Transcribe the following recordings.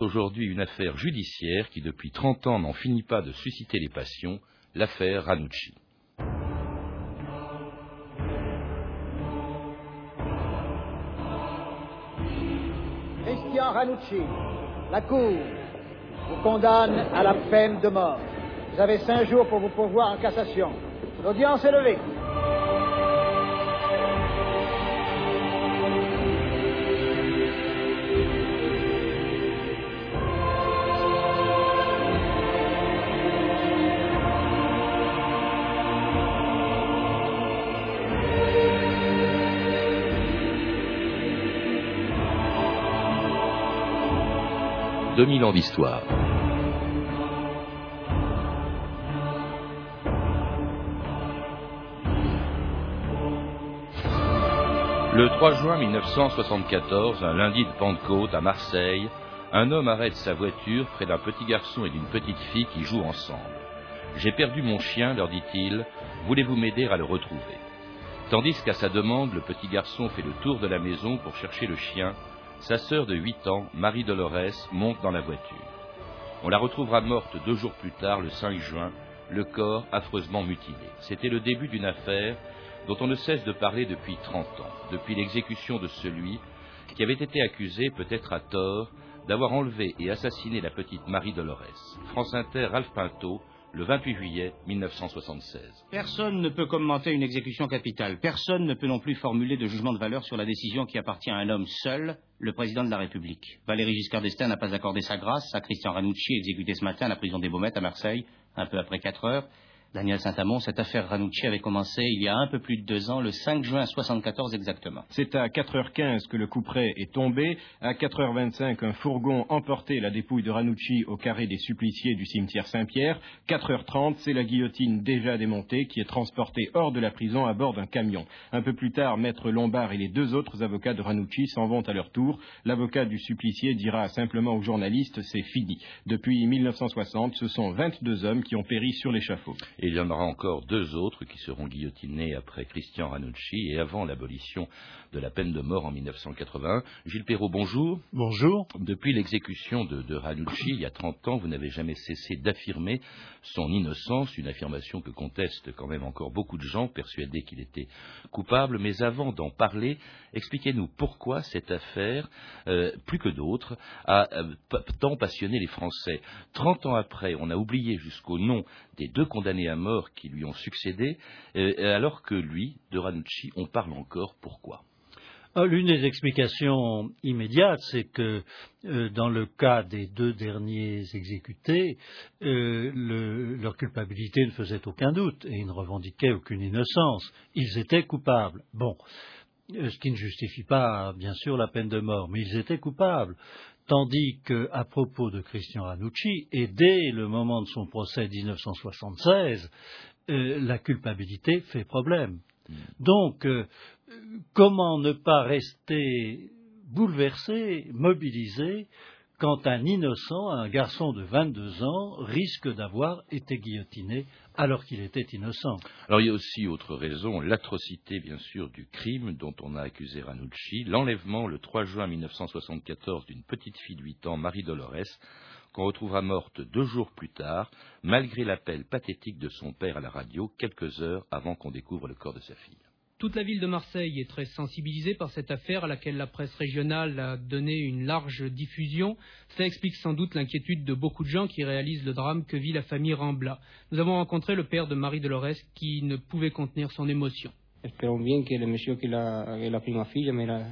Aujourd'hui, une affaire judiciaire qui, depuis 30 ans, n'en finit pas de susciter les passions, l'affaire Ranucci. Christian Ranucci, la Cour vous condamne à la peine de mort. Vous avez cinq jours pour vous pourvoir en cassation. L'audience est levée. « 2000 ans d'histoire. Le 3 juin 1974, un lundi de Pentecôte à Marseille, un homme arrête sa voiture près d'un petit garçon et d'une petite fille qui jouent ensemble. J'ai perdu mon chien, leur dit-il, voulez-vous m'aider à le retrouver? Tandis qu'à sa demande, le petit garçon fait le tour de la maison pour chercher le chien, sa sœur de 8 ans, Marie Dolores, monte dans la voiture. On la retrouvera morte deux jours plus tard, le 5 juin, le corps affreusement mutilé. C'était le début d'une affaire dont on ne cesse de parler depuis 30 ans, depuis l'exécution de celui qui avait été accusé, peut-être à tort, d'avoir enlevé et assassiné la petite Marie Dolores. France Inter, Ralph Pinto, le 28 juillet 1976. Personne ne peut commenter une exécution capitale. Personne ne peut non plus formuler de jugement de valeur sur la décision qui appartient à un homme seul, le président de la République. Valéry Giscard d'Estaing n'a pas accordé sa grâce à Christian Ranucci, exécuté ce matin à la prison des Baumettes à Marseille, un peu après 4 heures. Daniel Saint-Amand, cette affaire Ranucci avait commencé il y a un peu plus de deux ans, le 5 juin 74 exactement. C'est à 4h15 que le couperet est tombé. À 4h25, un fourgon emportait la dépouille de Ranucci au carré des suppliciés du cimetière Saint-Pierre. 4h30, c'est la guillotine déjà démontée qui est transportée hors de la prison à bord d'un camion. Un peu plus tard, Maître Lombard et les deux autres avocats de Ranucci s'en vont à leur tour. L'avocat du supplicié dira simplement aux journalistes c'est fini. Depuis 1960, ce sont 22 hommes qui ont péri sur l'échafaud. Et il y en aura encore deux autres qui seront guillotinés après Christian Ranucci et avant l'abolition de la peine de mort en 1981. Gilles Perrault, bonjour. Bonjour. Depuis l'exécution de, de Ranucci, il y a 30 ans, vous n'avez jamais cessé d'affirmer son innocence, une affirmation que contestent quand même encore beaucoup de gens persuadés qu'il était coupable. Mais avant d'en parler, expliquez-nous pourquoi cette affaire, euh, plus que d'autres, a euh, tant passionné les Français. 30 ans après, on a oublié jusqu'au nom des deux condamnés à mort qui lui ont succédé, euh, alors que lui, de Ranucci, on parle encore. Pourquoi? L'une des explications immédiates, c'est que euh, dans le cas des deux derniers exécutés, euh, le, leur culpabilité ne faisait aucun doute et ils ne revendiquaient aucune innocence. Ils étaient coupables. Bon, ce qui ne justifie pas, bien sûr, la peine de mort, mais ils étaient coupables. Tandis qu'à propos de Christian Ranucci, et dès le moment de son procès 1976, euh, la culpabilité fait problème. Donc, euh, comment ne pas rester bouleversé, mobilisé, quand un innocent, un garçon de 22 ans, risque d'avoir été guillotiné alors qu'il était innocent? Alors il y a aussi autre raison, l'atrocité bien sûr du crime dont on a accusé Ranucci, l'enlèvement le 3 juin 1974 d'une petite fille de 8 ans, Marie Dolores, qu'on retrouvera morte deux jours plus tard, malgré l'appel pathétique de son père à la radio, quelques heures avant qu'on découvre le corps de sa fille. Toute la ville de Marseille est très sensibilisée par cette affaire à laquelle la presse régionale a donné une large diffusion. Cela explique sans doute l'inquiétude de beaucoup de gens qui réalisent le drame que vit la famille Rambla. Nous avons rencontré le père de Marie Dolores qui ne pouvait contenir son émotion. Espérons bien que le monsieur qui a, qui a pris ma fille la,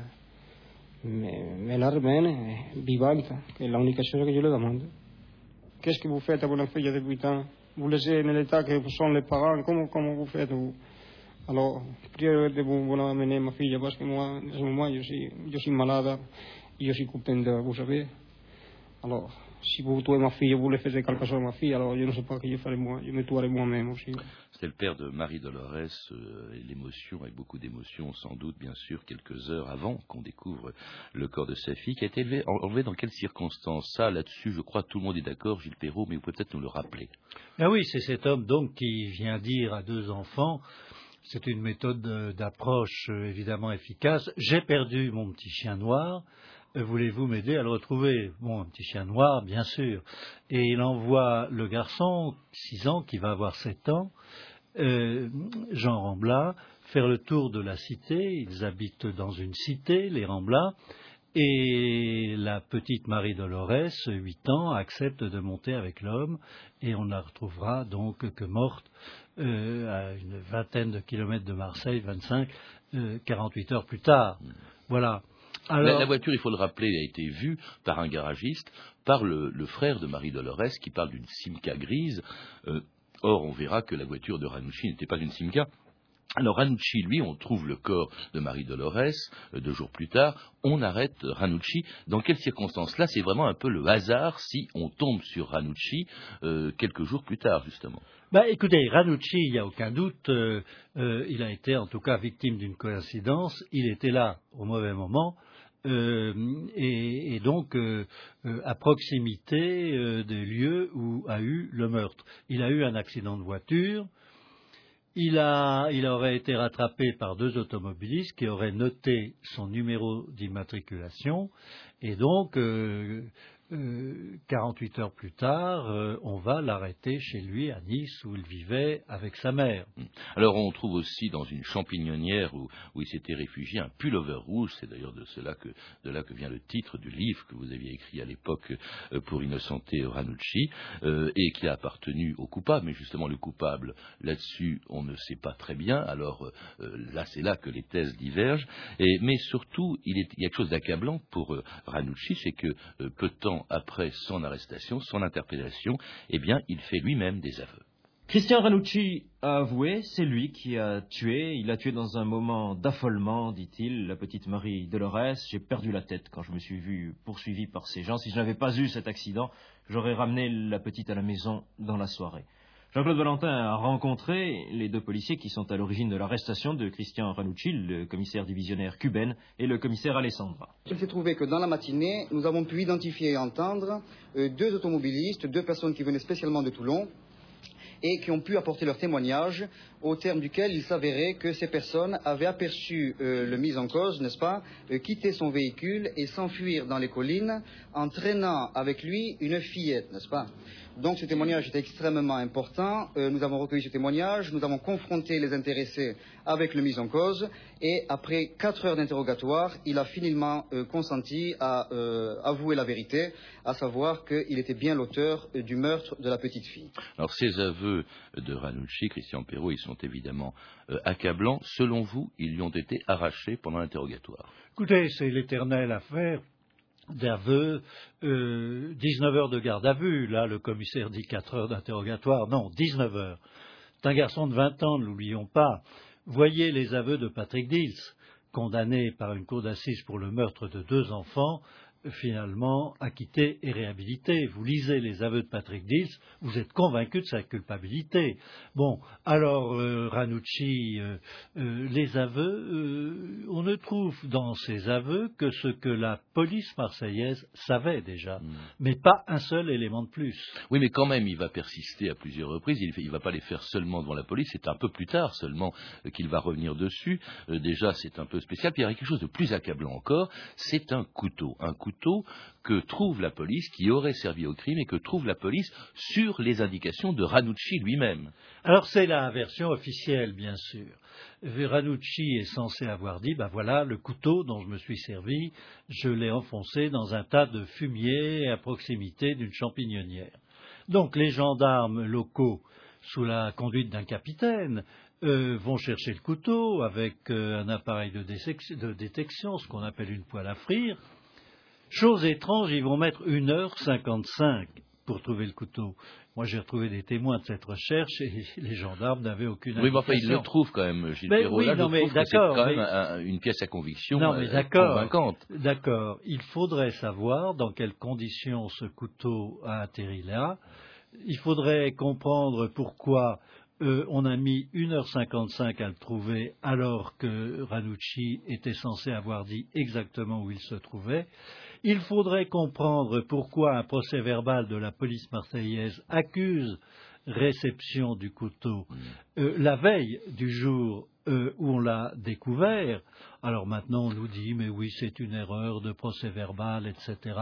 me, me la ramène vivante, que est l'unique chose que je lui demande. Qu'est-ce que vous faites à votre fille de 8 ans Vous laissez dans l'état que sont les parents Comment, comment vous faites vous Alors, priez de vous, vous amener ma fille parce que moi, en ce moment, je suis, je suis malade et je suis content de vous savez. Alors, si vous tuez ma fille, vous le faites quelque chose à ma fille, alors je ne sais pas ce que je ferai moi, je me tuerai moi-même aussi. C'était le père de Marie Dolores, euh, et l'émotion, avec beaucoup d'émotion, sans doute, bien sûr, quelques heures avant qu'on découvre le corps de sa fille, qui a été élevé, enlevé dans quelles circonstances? Ça, là-dessus, je crois, tout le monde est d'accord, Gilles Perrault, mais vous pouvez peut-être nous le rappeler. Ah oui, c'est cet homme, donc, qui vient dire à deux enfants, c'est une méthode d'approche évidemment efficace. J'ai perdu mon petit chien noir. Euh, voulez-vous m'aider à le retrouver? Bon, un petit chien noir, bien sûr. Et il envoie le garçon, 6 ans, qui va avoir 7 ans, euh, Jean Rambla, faire le tour de la cité. Ils habitent dans une cité, les Rambla. Et la petite Marie Dolores, 8 ans, accepte de monter avec l'homme et on la retrouvera donc que morte euh, à une vingtaine de kilomètres de Marseille, 25, 48 heures plus tard. Voilà. La, voiture, il faut le rappeler, a été vue par un garagiste, par le, frère de Marie Dolores, qui parle d'une Simca grise. Euh, or, on verra que la voiture de Ranucci n'était pas une Simca. Alors Ranucci, lui, on trouve le corps de Marie Dolores euh, deux jours plus tard. On arrête Ranucci. Dans quelles circonstances? Là, c'est vraiment un peu le hasard si on tombe sur Ranucci euh, quelques jours plus tard, justement. Bah, écoutez, Ranucci, il n'y a aucun doute, il a été en tout cas victime d'une coïncidence. Il était là au mauvais moment. Euh, et, donc euh, euh, à proximité des lieux où a eu le meurtre. Il a eu un accident de voiture. Il, il aurait été rattrapé par deux automobilistes qui auraient noté son numéro d'immatriculation et donc 48 euh, heures plus tard, euh, on va l'arrêter chez lui à Nice où il vivait avec sa mère. Hmm. Alors on trouve aussi dans une champignonnière où, il s'était réfugié un pullover rouge, c'est d'ailleurs de, cela que, de là que vient le titre du livre que vous aviez écrit à l'époque euh, pour innocenter Ranucci, et qui a appartenu au coupable, mais justement le coupable, là-dessus on ne sait pas très bien, alors là c'est là que les thèses divergent, mais surtout il, y a quelque chose d'accablant pour Ranucci, c'est que peu de temps après son arrestation, son interpellation, eh bien, il fait lui-même des aveux. Christian Ranucci a avoué, c'est lui qui a tué. Il a tué dans un moment d'affolement, dit-il, la petite Marie Dolores. J'ai perdu la tête quand je me suis vu poursuivi par ces gens. Si je n'avais pas eu cet accident, j'aurais ramené la petite à la maison dans la soirée. Jean-Claude Valentin a rencontré les deux policiers qui sont à l'origine de l'arrestation de Christian Ranucci, le commissaire divisionnaire cubaine, et le commissaire Alessandra. Il s'est trouvé que dans la matinée, nous avons pu identifier et entendre euh, deux automobilistes, deux personnes qui venaient spécialement de Toulon, et qui ont pu apporter leur témoignage, au terme duquel il s'avérait que ces personnes avaient aperçu euh, le mis en cause, n'est-ce pas, euh, quitter son véhicule et s'enfuir dans les collines en traînant avec lui une fillette, n'est-ce pas donc ce témoignage est extrêmement important. Euh, nous avons recueilli ce témoignage, nous avons confronté les intéressés avec le mis en cause et après quatre heures d'interrogatoire, il a finalement euh, consenti à euh, avouer la vérité, à savoir qu'il était bien l'auteur du meurtre de la petite fille. Alors ces aveux de Ranucci, Christian Perrault, ils sont évidemment accablants. Selon vous, ils lui ont été arrachés pendant l'interrogatoire? Écoutez, c'est l'éternelle affaire d'aveu, euh, 19 heures de garde à vue. Là, le commissaire dit 4 heures d'interrogatoire. Non, 19 heures. C'est un garçon de 20 ans, ne l'oublions pas. Voyez les aveux de Patrick Dils, condamné par une cour d'assises pour le meurtre de deux enfants finalement acquitté et réhabilité. Vous lisez les aveux de Patrick Dils, vous êtes convaincu de sa culpabilité. Bon, alors euh, Ranucci, euh, euh, les aveux, on ne trouve dans ces aveux que ce que la police marseillaise savait déjà, hmm. mais pas un seul élément de plus. Oui, mais quand même, il va persister à plusieurs reprises. Il ne va pas les faire seulement devant la police. C'est un peu plus tard seulement qu'il va revenir dessus. déjà, c'est un peu spécial. Puis il y a quelque chose de plus accablant encore. C'est un couteau, un couteau que trouve la police, qui aurait servi au crime et que trouve la police sur les indications de Ranucci lui-même. Alors c'est la version officielle, bien sûr. Ranucci est censé avoir dit, ben voilà, le couteau dont je me suis servi, je l'ai enfoncé dans un tas de fumier à proximité d'une champignonnière. Donc les gendarmes locaux, sous la conduite d'un capitaine, euh, vont chercher le couteau avec euh, un appareil de, de détection, ce qu'on appelle une poêle à frire, Chose étrange, ils vont mettre une heure cinquante-cinq pour trouver le couteau. Moi, j'ai retrouvé des témoins de cette recherche et les gendarmes n'avaient aucune Oui, mais enfin, ils le trouvent quand même, Gilles ben, oui, non, mais d'accord, quand même une pièce à conviction non, mais euh, convaincante. D'accord. Il faudrait savoir dans quelles conditions ce couteau a atterri là. Il faudrait comprendre pourquoi euh, on a mis 1h55 à le trouver alors que Ranucci était censé avoir dit exactement où il se trouvait. Il faudrait comprendre pourquoi un procès verbal de la police marseillaise accuse réception du couteau mm. euh, la veille du jour euh, où on l'a découvert. Alors maintenant, on nous dit, mais oui, c'est une erreur de procès verbal, etc.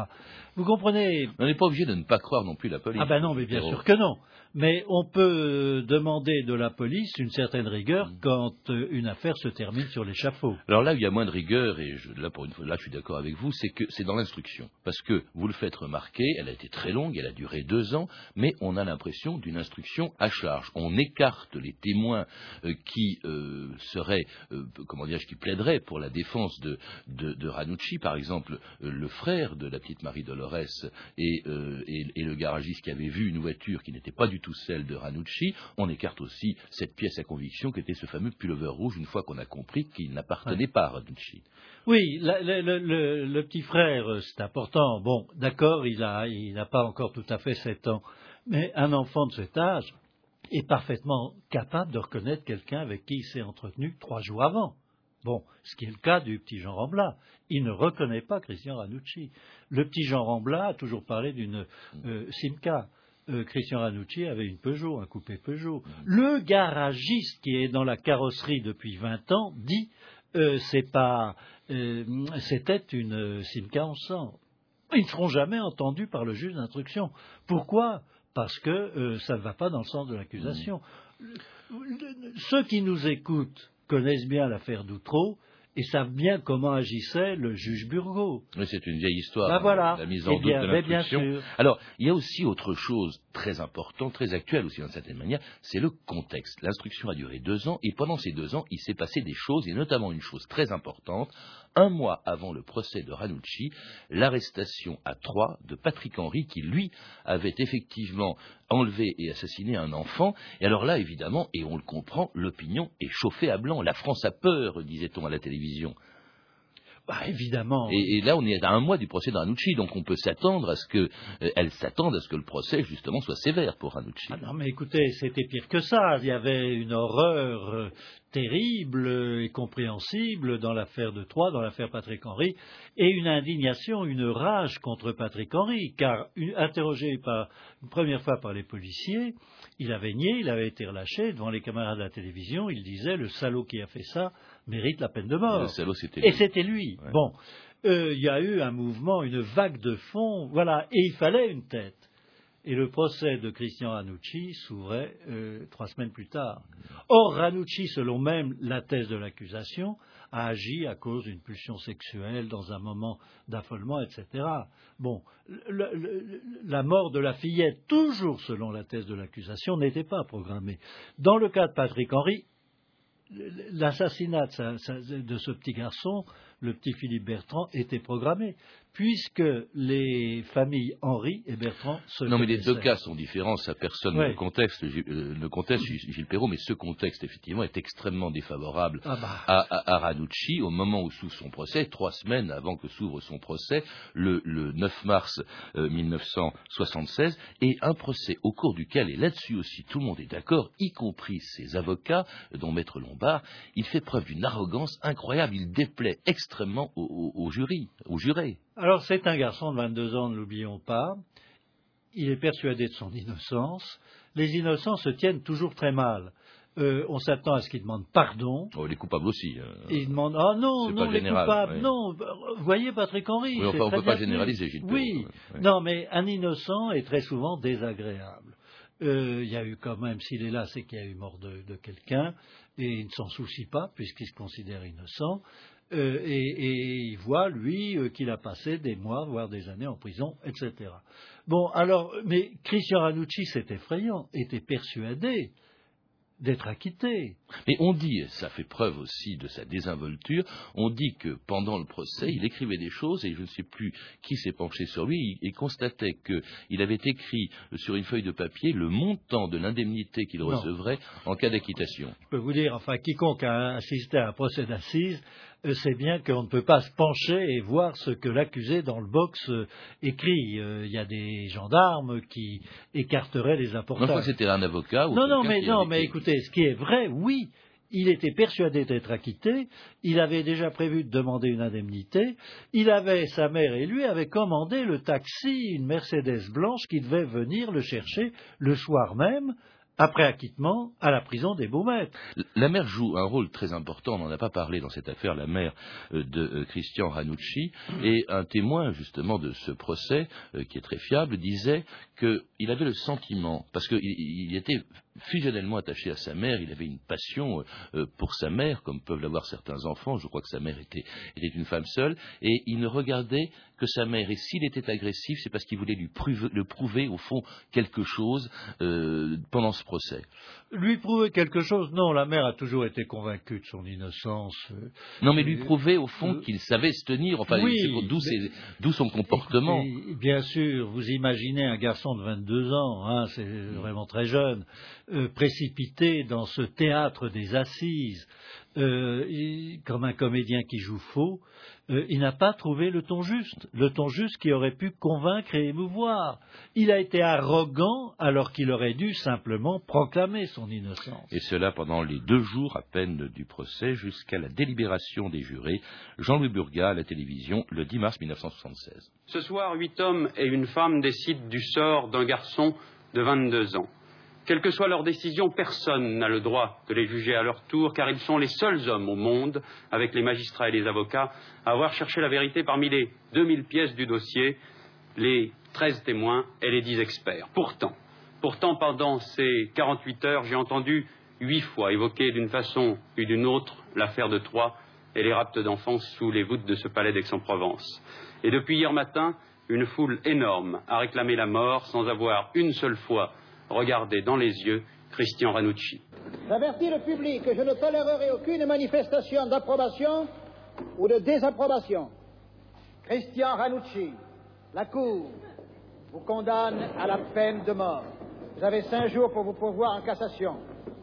Vous comprenez? On n'est pas obligé de ne pas croire non plus la police. Ah ben non, mais bien sûr que non. Mais on peut demander de la police une certaine rigueur Mm. quand euh, une affaire se termine sur l'échafaud. Alors là, où il y a moins de rigueur, et je, là, pour une fois, là, je suis d'accord avec vous, c'est que c'est dans l'instruction. Parce que, vous le faites remarquer, elle a été très longue, elle a duré deux ans, mais on a l'impression d'une instruction à charge. On écarte les témoins euh, qui euh, seraient, euh, comment dire, qui plaideraient pour la défense de, Ranucci, par exemple, euh, le frère de la petite Marie Dolores et, euh, et, le garagiste qui avait vu une voiture qui n'était pas du tout celle de Ranucci. On écarte aussi cette pièce à conviction qui était ce fameux pullover rouge, une fois qu'on a compris qu'il n'appartenait pas à Ranucci. Oui, le, petit frère, euh, c'est important. Bon, d'accord, il a, il n'a pas encore tout à fait sept ans, mais un enfant de cet âge est parfaitement capable de reconnaître quelqu'un avec qui il s'est entretenu trois jours avant. Bon, ce qui est le cas du petit Jean Rambla. Il ne reconnaît pas Christian Ranucci. Le petit Jean Rambla a toujours parlé d'une euh, Simca. Euh, Christian Ranucci avait une Peugeot, un coupé Peugeot. Le garagiste qui est dans la carrosserie depuis 20 ans dit euh, c'est pas c'était une Simca en sang. Ils ne seront jamais entendus par le juge d'instruction. Pourquoi? Parce que ça ne va pas dans le sens de l'accusation. Ceux qui nous écoutent connaissent bien l'affaire d'Outreau et savent bien comment agissait le juge Burgot. Mais c'est une vieille histoire, Ben voilà. la mise Eh en doute bien, de l'instruction. Alors, il y a aussi autre chose très important, très actuelle aussi d'une certaine manière, c'est le contexte. L'instruction a duré deux ans, et pendant ces deux ans, il s'est passé des choses, et notamment une chose très importante. Un mois avant le procès de Ranucci, l'arrestation à Troyes de Patrick Henry, qui lui avait effectivement enlevé et assassiné un enfant. Et alors là, évidemment, et on le comprend, l'opinion est chauffée à blanc. La France a peur, disait-on à la télévision. Bah, évidemment. Et, et là, on est à un mois du procès de Ranucci, donc on peut s'attendre à ce que, euh, elle s'attend à ce que le procès, justement, soit sévère pour Ranucci. Ah non, mais écoutez, c'était pire que ça. Il y avait une horreur euh, terrible euh, et compréhensible dans l'affaire de Troyes, dans l'affaire Patrick Henry, et une indignation, une rage contre Patrick Henry, car une- interrogé par, une première fois par les policiers, il avait nié, il avait été relâché devant les camarades de la télévision, il disait le salaud qui a fait ça mérite la peine de mort. Salaud, Et c'était lui. Ouais. Bon, Euh, il y a eu un mouvement, une vague de fond, voilà, et il fallait une tête. Et le procès de Christian Ranucci s'ouvrait euh, trois semaines plus tard. Or, Ranucci, selon même la thèse de l'accusation, a agi à cause d'une pulsion sexuelle dans un moment d'affolement, etc. Bon, le- le- la mort de la fillette, toujours selon la thèse de l'accusation, n'était pas programmée. Dans le cas de Patrick Henry, l'assassinat de, ce petit garçon, le petit Philippe Bertrand, était programmé, puisque les familles Henri et Bertrand se Non, mais les deux cas sont différents, ça personne Ouais. ne Gilles- euh, le contexte, Gilles Perrault, mais ce contexte, effectivement, est extrêmement défavorable Ah bah. à, Ranucci au moment où s'ouvre son procès, trois semaines avant que s'ouvre son procès, le, le 9 mars euh, 1976, et un procès au cours duquel, et là-dessus aussi tout le monde est d'accord, y compris ses avocats, euh, dont Maître Lombard, il fait preuve d'une arrogance incroyable, il déplaît extrêmement au, au- au jury, au juré. Alors c'est un garçon de 22 ans, ne l'oublions pas. Il est persuadé de son innocence. Les innocents se tiennent toujours très mal. Euh, on s'attend à ce qu'ils demandent pardon. Oh, les coupables aussi. euh. Et ils demandent ah non non les général, coupables oui. non vous voyez Patrick Henry Oui, enfin, on très peut pas généraliser, Gilles oui ouais. non mais un innocent est très souvent désagréable Euh, il y a eu quand même s'il est là c'est qu'il y a eu mort de, de quelqu'un et il ne s'en soucie pas puisqu'il se considère innocent Euh, et, il voit lui euh, qu'il a passé des mois voire des années en prison etc bon alors mais Christian Ranucci c'est effrayant était persuadé d'être acquitté Mais on dit, et ça fait preuve aussi de sa désinvolture, on dit que pendant le procès, il écrivait des choses et je ne sais plus qui s'est penché sur lui et constatait qu'il avait écrit sur une feuille de papier le montant de l'indemnité qu'il Non. recevrait en cas d'acquittation. je peux vous dire, enfin, quiconque a assisté à un procès d'assises euh, sait bien qu'on ne peut pas se pencher et voir ce que l'accusé dans le box euh, écrit. Euh, Il y a des gendarmes qui écarteraient les apportages. que c'était un avocat ou Non, non, mais non, mais été- écoutez, ce qui est vrai, oui, il était persuadé d'être acquitté, il avait déjà prévu de demander une indemnité, il avait, sa mère et lui avaient commandé le taxi, une Mercedes blanche qui devait venir le chercher le soir même après acquittement, à la prison des Baumettes. La mère joue un rôle très important, on n'en a pas parlé dans cette affaire, la mère euh, de euh, Christian Ranucci, et un témoin justement de ce procès, euh, qui est très fiable, disait qu'il avait le sentiment, parce qu'il était fusionnellement attaché à sa mère, il avait une passion pour sa mère, comme peuvent l'avoir certains enfants, je crois que sa mère était, était, une femme seule, et il ne regardait que sa mère, et s'il était agressif, c'est parce qu'il voulait lui prouver, le prouver, au fond, quelque chose pendant ce procès. Lui prouver quelque chose Non, la mère a toujours été convaincue de son innocence. Euh, non, mais lui prouver au fond euh, qu'il savait se tenir, enfin, d'où son comportement. bien sûr, vous imaginez un garçon de 22 ans, hein, c'est vraiment très jeune, euh, précipité dans ce théâtre des assises, comme un comédien qui joue faux, euh, il n'a pas trouvé le ton juste, le ton juste qui aurait pu convaincre et émouvoir. Il a été arrogant alors qu'il aurait dû simplement proclamer son innocence. Et cela pendant les deux jours à peine du procès jusqu'à la délibération des jurés. Jean-Louis Burgat à la télévision le 10 mars 1976. Ce soir, huit hommes et une femme décident du sort d'un garçon de 22 ans. Quelle que soit leur décision, personne n'a le droit de les juger à leur tour, car ils sont les seuls hommes au monde, avec les magistrats et les avocats, à avoir cherché la vérité parmi les 2000 pièces du dossier, les 13 témoins et les 10 experts. Pourtant, pourtant, pendant ces 48 heures, j'ai entendu huit fois évoquer d'une façon ou d'une autre l'affaire de Troyes et les raptes d'enfants sous les voûtes de ce palais d'Aix-en-Provence. Et depuis hier matin, une foule énorme a réclamé la mort sans avoir une seule fois regardez dans les yeux Christian Ranucci. J'avertis le public que je ne tolérerai aucune manifestation d'approbation ou de désapprobation. Christian Ranucci, la Cour vous condamne à la peine de mort. Vous avez cinq jours pour vous pourvoir en cassation.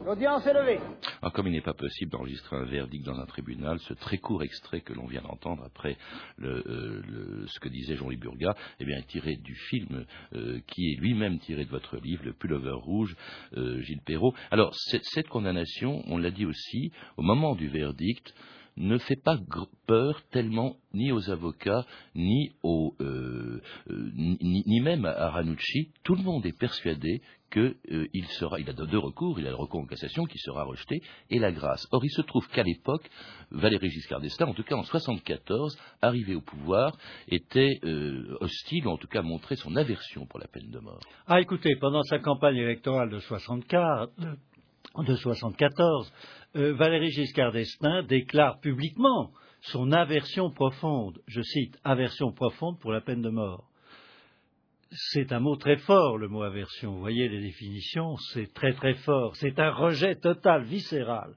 L'audience est levée. Ah, comme il n'est pas possible d'enregistrer un verdict dans un tribunal, ce très court extrait que l'on vient d'entendre après euh, ce que disait Jean-Louis Burgat, eh bien, est tiré du film euh, qui est lui-même tiré de votre livre, Le Pullover Rouge, euh, Gilles Perrault. Alors, cette condamnation, on l'a dit aussi, au moment du verdict, ne fait pas peur tellement ni aux avocats, ni, aux, euh, ni, même à Ranucci. Tout le monde est persuadé qu'il euh, sera, il a deux recours, il a le recours en cassation qui sera rejeté, et la grâce. Or, il se trouve qu'à l'époque, Valéry Giscard d'Estaing, en tout cas en 74, arrivé au pouvoir, était hostile, ou en tout cas montrait son aversion pour la peine de mort. Ah, écoutez, pendant sa campagne électorale de 64, de 74, euh, Valéry Giscard d'Estaing déclare publiquement son aversion profonde, je cite, aversion profonde pour la peine de mort. C'est un mot très fort, le mot aversion. Vous voyez les définitions, c'est très très fort. C'est un rejet total, viscéral.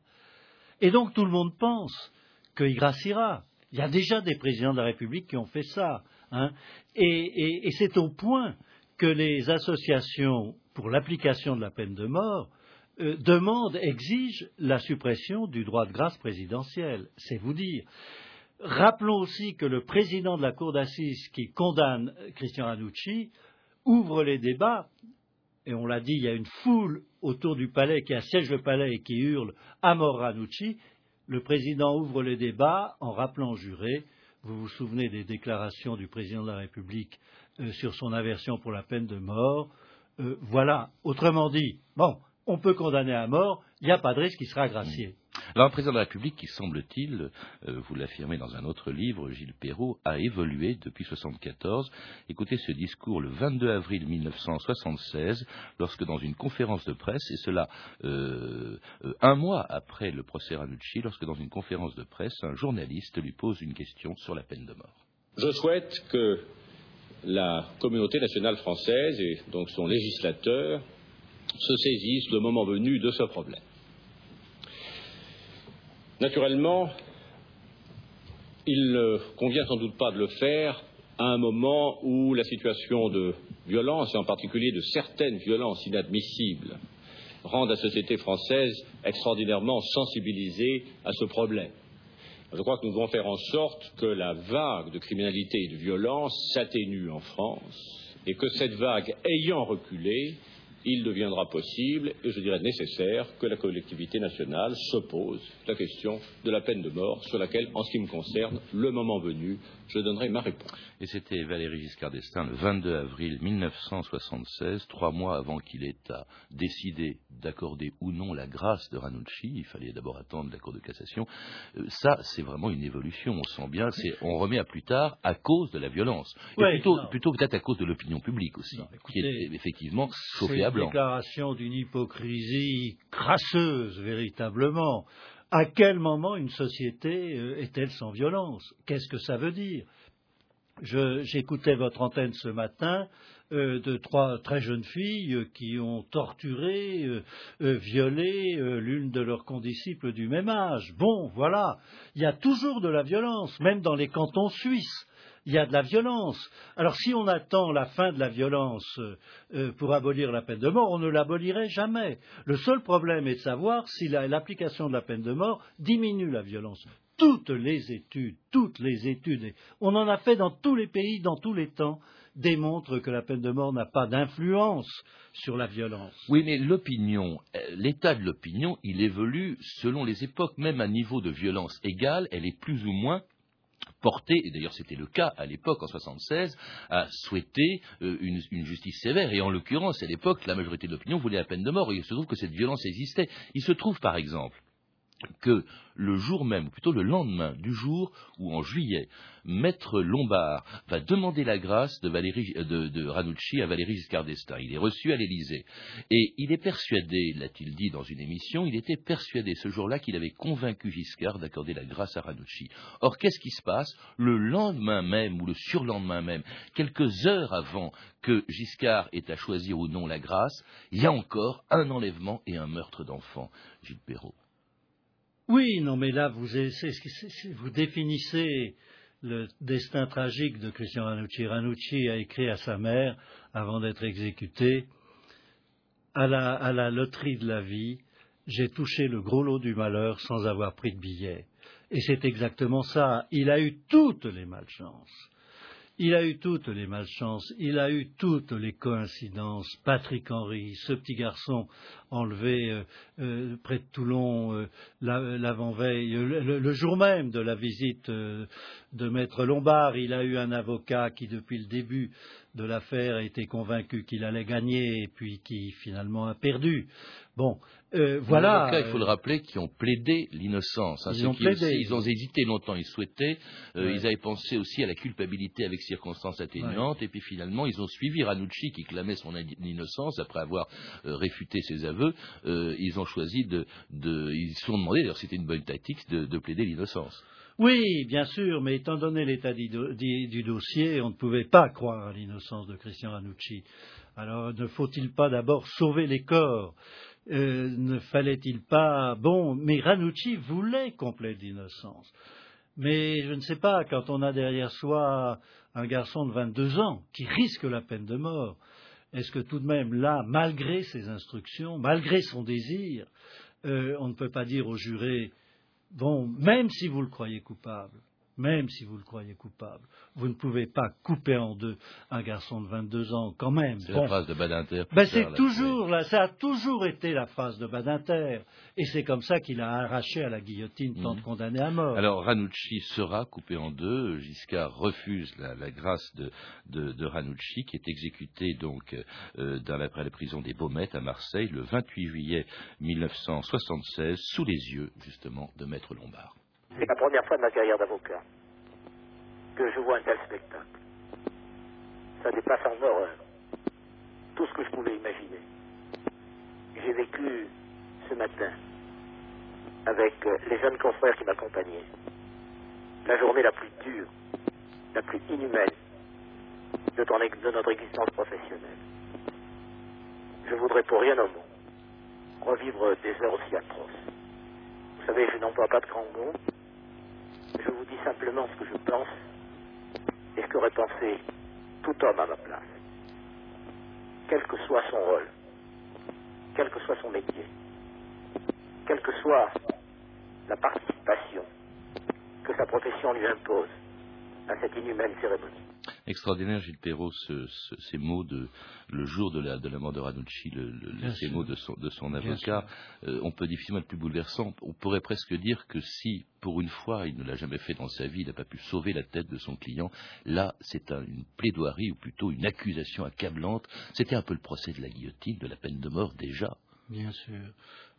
Et donc tout le monde pense qu'il graciera. Il y a déjà des présidents de la République qui ont fait ça. Hein. et c'est au point que les associations pour l'application de la peine de mort euh, demande, exige la suppression du droit de grâce présidentiel. C'est vous dire. Rappelons aussi que le président de la Cour d'assises qui condamne Christian Ranucci ouvre les débats, et on l'a dit, il y a une foule autour du palais qui assiège le palais et qui hurle à mort Ranucci. Le président ouvre les débats en rappelant juré, vous vous souvenez des déclarations du président de la République euh, sur son aversion pour la peine de mort. Euh, voilà, autrement dit, bon, on peut condamner à mort, il n'y a pas de risque qu'il sera gracié. Alors, président de la République, qui semble-t-il, euh, vous l'affirmez dans un autre livre, Gilles Perrault, a évolué depuis 1974. Écoutez ce discours le 22 avril 1976, lorsque dans une conférence de presse, et cela euh, euh, un mois après le procès Ranucci, lorsque dans une conférence de presse, un journaliste lui pose une question sur la peine de mort. Je souhaite que la communauté nationale française et donc son législateur se saisissent le moment venu de ce problème. Naturellement, il ne convient sans doute pas de le faire à un moment où la situation de violence, et en particulier de certaines violences inadmissibles, rend la société française extraordinairement sensibilisée à ce problème. Je crois que nous devons faire en sorte que la vague de criminalité et de violence s'atténue en France et que cette vague ayant reculé, il deviendra possible, et je dirais nécessaire, que la collectivité nationale s'oppose la question de la peine de mort, sur laquelle, en ce qui me concerne, le moment venu, je donnerai ma réponse. Et c'était Valéry Giscard d'Estaing le 22 avril 1976, trois mois avant qu'il ait à décider d'accorder ou non la grâce de Ranucci. Il fallait d'abord attendre la Cour de cassation. Euh, ça, c'est vraiment une évolution. On sent bien, c'est, on remet à plus tard à cause de la violence. Et Ouais, plutôt, plutôt peut-être à cause de l'opinion publique aussi, qui est effectivement chauffée à C'est une blanc. déclaration d'une hypocrisie crasseuse, véritablement. À quel moment une société euh, est-elle sans violence? Qu'est-ce que ça veut dire? J'écoutais votre antenne ce matin euh, de trois très jeunes filles euh, qui ont torturé, violé l'une de leurs condisciples du même âge. Bon, voilà, il y a toujours de la violence, même dans les cantons suisses il y a de la violence. Alors si on attend la fin de la violence euh, euh, pour abolir la peine de mort, on ne l'abolirait jamais. Le seul problème est de savoir si la- l'application de la peine de mort diminue la violence. Toutes les études, toutes les études, on en a fait dans tous les pays, dans tous les temps, démontrent que la peine de mort n'a pas d'influence sur la violence. Oui, mais l'opinion, euh, l'état de l'opinion, il évolue selon les époques, même à niveau de violence égale, elle est plus ou moins portée, et d'ailleurs c'était le cas à l'époque en 76, à souhaiter euh, une, une justice sévère. Et en l'occurrence, à l'époque, la majorité de l'opinion voulait la peine de mort. Et il se trouve que cette violence existait. Il se trouve, par exemple, que le jour même, ou plutôt le lendemain du jour où en juillet, Maître Lombard va demander la grâce euh, de, Ranucci à Valéry Giscard d'Estaing. Il est reçu à l'Élysée. Et il est persuadé, l'a-t-il dit dans une émission, il était persuadé ce jour-là qu'il avait convaincu Giscard d'accorder la grâce à Ranucci. Or, qu'est-ce qui se passe? Le lendemain même, ou le surlendemain même, quelques heures avant que Giscard ait à choisir ou non la grâce, il y a encore un enlèvement et un meurtre d'enfants. Gilles Perrault. Oui, non, mais là, vous, définissez le destin tragique de Christian Ranucci. Ranucci a écrit à sa mère, avant d'être exécuté, à la loterie de la vie, j'ai touché le gros lot du malheur sans avoir pris de billet. Et c'est exactement ça. Il a eu toutes les malchances. Il a eu toutes les malchances, il a eu toutes les coïncidences. Patrick Henry, ce petit garçon enlevé euh, euh, près de Toulon euh, la- l'avant-veille, le, jour même de la visite de Maître Lombard, il a eu un avocat qui, depuis le début de l'affaire, était convaincu qu'il allait gagner et puis qui finalement a perdu. Bon, euh, voilà. Avocats, il faut le rappeler, qui ont plaidé l'innocence. hein, Ils ont qui plaidé. aussi- ils ont hésité longtemps, ils souhaitaient, euh, Ouais. ils avaient pensé aussi à la culpabilité avec circonstances atténuantes, et puis finalement, ils ont suivi Ranucci qui clamait son in- innocence après avoir euh, réfuté ses aveux. euh, ils ont choisi de, de- ils se sont demandé, d'ailleurs, c'était une bonne tactique, de, de plaider l'innocence. Oui, bien sûr, mais étant donné l'état du- du dossier, on ne pouvait pas croire à l'innocence de Christian Ranucci. Alors, ne faut-il pas d'abord sauver les corps? Euh, Ne fallait-il pas... Bon, mais Ranucci voulait qu'on plaide d'innocence. Mais je ne sais pas, quand on a derrière soi un garçon de 22 ans qui risque la peine de mort, est-ce que tout de même là, malgré ses instructions, malgré son désir, euh, on ne peut pas dire au juré Bon, même si vous le croyez coupable, même si vous le croyez coupable, vous ne pouvez pas couper en deux un garçon de 22 ans, quand même. C'est Bon. la phrase de Badinter. Ben, c'est toujours, là, ça a toujours été la phrase de Badinter. Et c'est comme ça qu'il a arraché à la guillotine tant de condamnés à mort. Alors Ranucci sera coupé en deux. Giscard refuse la, la grâce de, de, de Ranucci, qui est exécuté donc euh, dans la, la prison des Baumettes à Marseille le 28 juillet 1976, sous les yeux justement de Maître Lombard. C'est la première fois de ma carrière d'avocat que je vois un tel spectacle. Ça dépasse en horreur tout ce que je pouvais imaginer. J'ai vécu ce matin avec euh, les jeunes confrères qui m'accompagnaient la journée la plus dure, la plus inhumaine de, notre existence professionnelle. Je voudrais pour rien au monde revivre des heures aussi atroces. Vous savez, je n'emploie pas de grands mots. Je vous dis simplement ce que je pense et ce qu'aurait pensé tout homme à ma place. Quel que soit son rôle, quel que soit son métier, quelle que soit la participation que sa profession lui impose à cette inhumaine cérémonie. Extraordinaire, Gilles Perrault, ces mots de le jour de la, de la mort de Ranucci, ces mots de son, de son avocat. Euh, on peut difficilement être plus bouleversant. On pourrait presque dire que si, pour une fois, il ne l'a jamais fait dans sa vie, il n'a pas pu sauver la tête de son client, là, c'est une plaidoirie, ou plutôt une accusation accablante. C'était un peu le procès de la guillotine, de la peine de mort déjà. Bien sûr.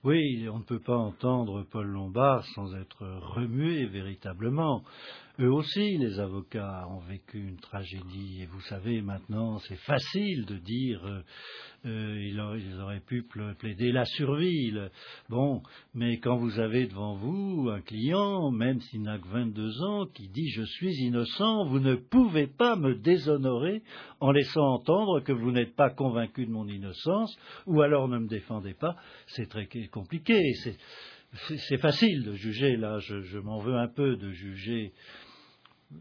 Oui, on ne peut pas entendre Paul Lombard sans être remué véritablement. Eux aussi, les avocats, ont vécu une tragédie. Et vous savez, maintenant, c'est facile de dire euh, euh ils, auraient pu plaider la survie. Bon, mais quand vous avez devant vous un client, même s'il n'a que 22 ans, qui dit je suis innocent, vous ne pouvez pas me déshonorer en laissant entendre que vous n'êtes pas convaincu de mon innocence, ou alors ne me défendez pas. C'est très compliqué. C'est facile de juger, là, je m'en veux un peu de juger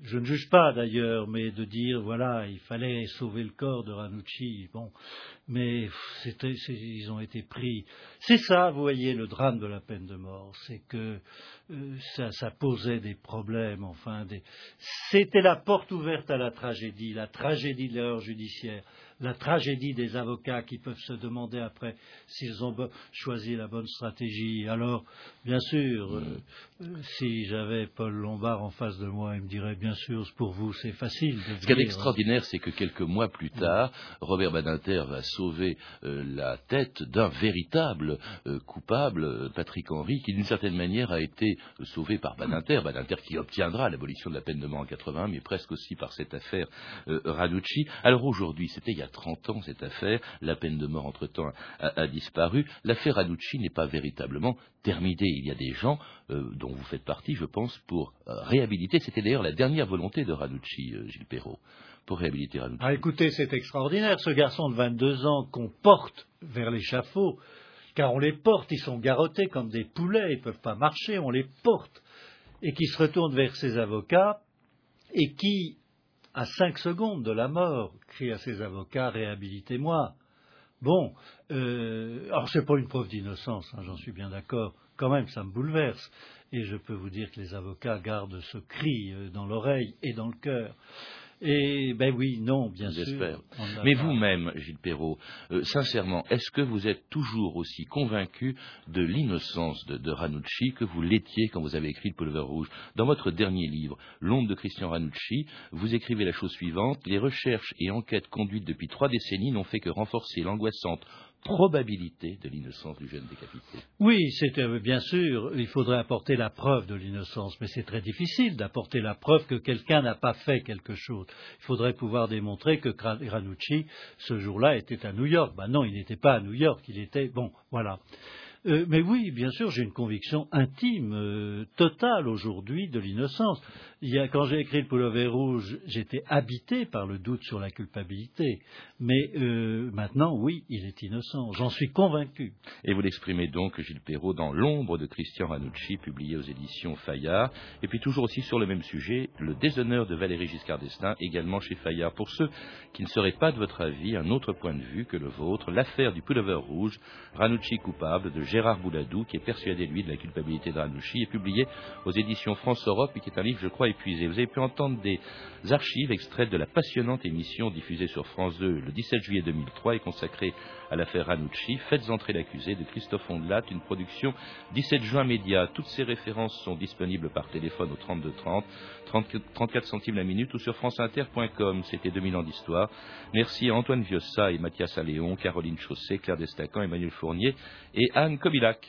je ne juge pas d'ailleurs, mais de dire voilà, il fallait sauver le corps de Ranucci, bon, mais ils ont été pris. C'est ça, vous voyez, le drame de la peine de mort, c'est que euh, ça, posait des problèmes, enfin, c'était la porte ouverte à la tragédie, la tragédie de l'erreur judiciaire la tragédie des avocats qui peuvent se demander après s'ils ont choisi la bonne stratégie. Alors, bien sûr, euh, euh, si j'avais Paul Lombard en face de moi, il me dirait, bien sûr, pour vous, c'est facile. Ce qui est extraordinaire, c'est que quelques mois plus tard, Robert Badinter va sauver euh, la tête d'un véritable coupable, Patrick Henry, qui d'une certaine manière a été sauvé par Badinter. Badinter qui obtiendra l'abolition de la peine de mort en 80, mais presque aussi par cette affaire Ranucci. Alors aujourd'hui, c'était il y a 30 ans cette affaire, la peine de mort entre-temps a, disparu, l'affaire Ranucci n'est pas véritablement terminée. Il y a des gens euh, dont vous faites partie, je pense, pour euh, réhabiliter, c'était d'ailleurs la dernière volonté de Ranucci, euh, Gilles Perrault, pour réhabiliter Ranucci. Ah, écoutez, c'est extraordinaire, ce garçon de 22 ans qu'on porte vers l'échafaud, car on les porte, ils sont garrottés comme des poulets, ils ne peuvent pas marcher, on les porte, et qui se retourne vers ses avocats, et qui, à cinq secondes de la mort, crie à ses avocats Réhabilitez-moi. Bon, euh, alors c'est pas une preuve d'innocence, hein, j'en suis bien d'accord. Quand même, ça me bouleverse. Et je peux vous dire que les avocats gardent ce cri euh, dans l'oreille et dans le cœur. Et ben oui, non, bien sûr. Mais vous-même, Gilles Perrault, euh, sincèrement, est-ce que vous êtes toujours aussi convaincu de l'innocence de, Ranucci que vous l'étiez quand vous avez écrit Le Pullover Rouge? Dans votre dernier livre, L'ombre de Christian Ranucci, vous écrivez la chose suivante. Les recherches et enquêtes conduites depuis trois décennies n'ont fait que renforcer l'angoissante probabilité de l'innocence du jeune décapité. Oui, c'est euh, bien sûr, il faudrait apporter la preuve de l'innocence, mais c'est très difficile d'apporter la preuve que quelqu'un n'a pas fait quelque chose. Il faudrait pouvoir démontrer que Ranucci, ce jour-là, était à New York. Ben non, il n'était pas à New York, il était. Bon, voilà. Euh, mais oui, bien sûr, j'ai une conviction intime, euh, totale aujourd'hui de l'innocence. quand j'ai écrit le pullover rouge, j'étais habité par le doute sur la culpabilité. Mais euh, maintenant, oui, il est innocent. J'en suis convaincu. Et vous l'exprimez donc, Gilles Perrault, dans L'ombre de Christian Ranucci, publié aux éditions Fayard. Et puis toujours aussi sur le même sujet, Le déshonneur de Valéry Giscard d'Estaing, également chez Fayard. Pour ceux qui ne seraient pas de votre avis un autre point de vue que le vôtre, l'affaire du pullover rouge, Ranucci coupable de Gérard Bouladou, qui est persuadé, lui, de la culpabilité de Ranouchi, est publié aux éditions France Europe et qui est un livre, je crois, épuisé. Vous avez pu entendre des archives extraites de la passionnante émission diffusée sur France 2 le 17 juillet 2003 et consacrée à l'affaire Ranucci. Faites entrer l'accusé de Christophe Ondelat, une production 17 juin Média. Toutes ces références sont disponibles par téléphone au 32 30, 34 centimes la minute ou sur franceinter.com. C'était 2000 ans d'histoire. Merci à Antoine Viossa et Mathias Alléon, Caroline Chausset, Claire Destacan, Emmanuel Fournier et Anne Kobilac.